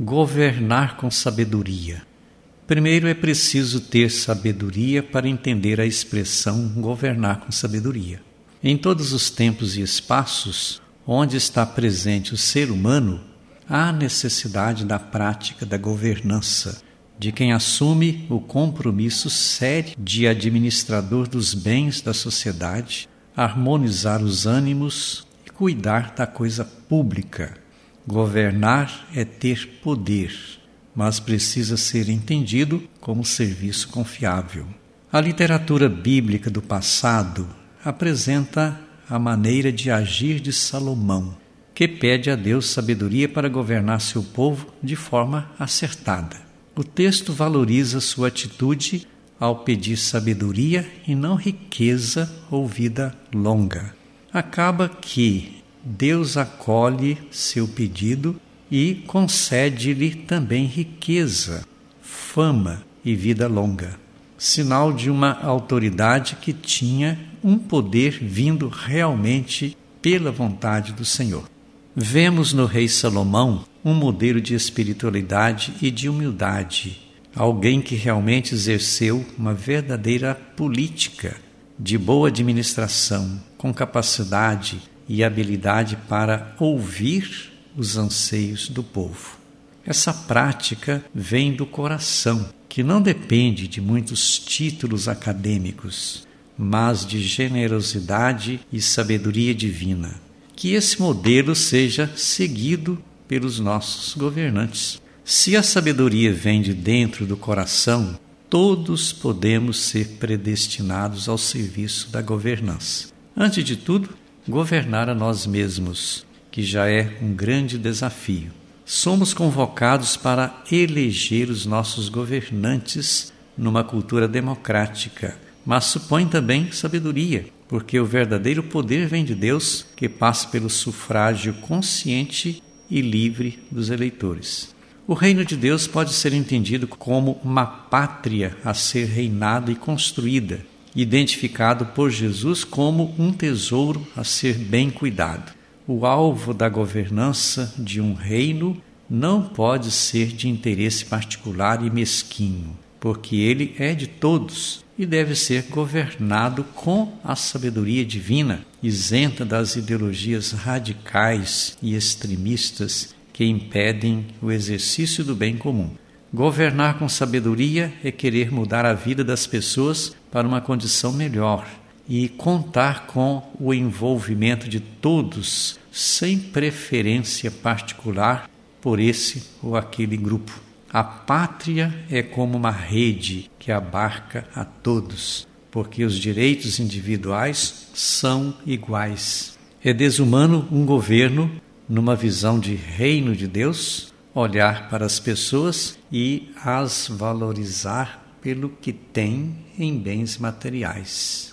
Governar com sabedoria. Primeiro é preciso ter sabedoria para entender a expressão governar com sabedoria. Em todos os tempos e espaços onde está presente o ser humano, há necessidade da prática da governança, de quem assume o compromisso sério de administrador dos bens da sociedade, harmonizar os ânimos e cuidar da coisa pública Governar é ter poder, mas precisa ser entendido como serviço confiável. A literatura bíblica do passado apresenta a maneira de agir de Salomão, que pede a Deus sabedoria para governar seu povo de forma acertada. O texto valoriza sua atitude ao pedir sabedoria e não riqueza ou vida longa. Acaba que Deus acolhe seu pedido e concede-lhe também riqueza, fama e vida longa, sinal de uma autoridade que tinha um poder vindo realmente pela vontade do Senhor. Vemos no rei Salomão um modelo de espiritualidade e de humildade, alguém que realmente exerceu uma verdadeira política de boa administração, com capacidade e habilidade para ouvir os anseios do povo. Essa prática vem do coração, que não depende de muitos títulos acadêmicos, mas de generosidade e sabedoria divina. Que esse modelo seja seguido pelos nossos governantes. Se a sabedoria vem de dentro do coração, todos podemos ser predestinados ao serviço da governança. Antes de tudo, governar a nós mesmos, que já é um grande desafio. Somos convocados para eleger os nossos governantes numa cultura democrática, mas supõe também sabedoria, porque o verdadeiro poder vem de Deus, que passa pelo sufrágio consciente e livre dos eleitores. O reino de Deus pode ser entendido como uma pátria a ser reinada e construída, identificado por Jesus como um tesouro a ser bem cuidado. O alvo da governança de um reino não pode ser de interesse particular e mesquinho, porque ele é de todos e deve ser governado com a sabedoria divina, isenta das ideologias radicais e extremistas que impedem o exercício do bem comum. Governar com sabedoria é querer mudar a vida das pessoas para uma condição melhor e contar com o envolvimento de todos, sem preferência particular por esse ou aquele grupo. A pátria é como uma rede que abarca a todos, porque os direitos individuais são iguais. É desumano um governo, numa visão de reino de Deus, olhar para as pessoas e as valorizar pelo que têm em bens materiais.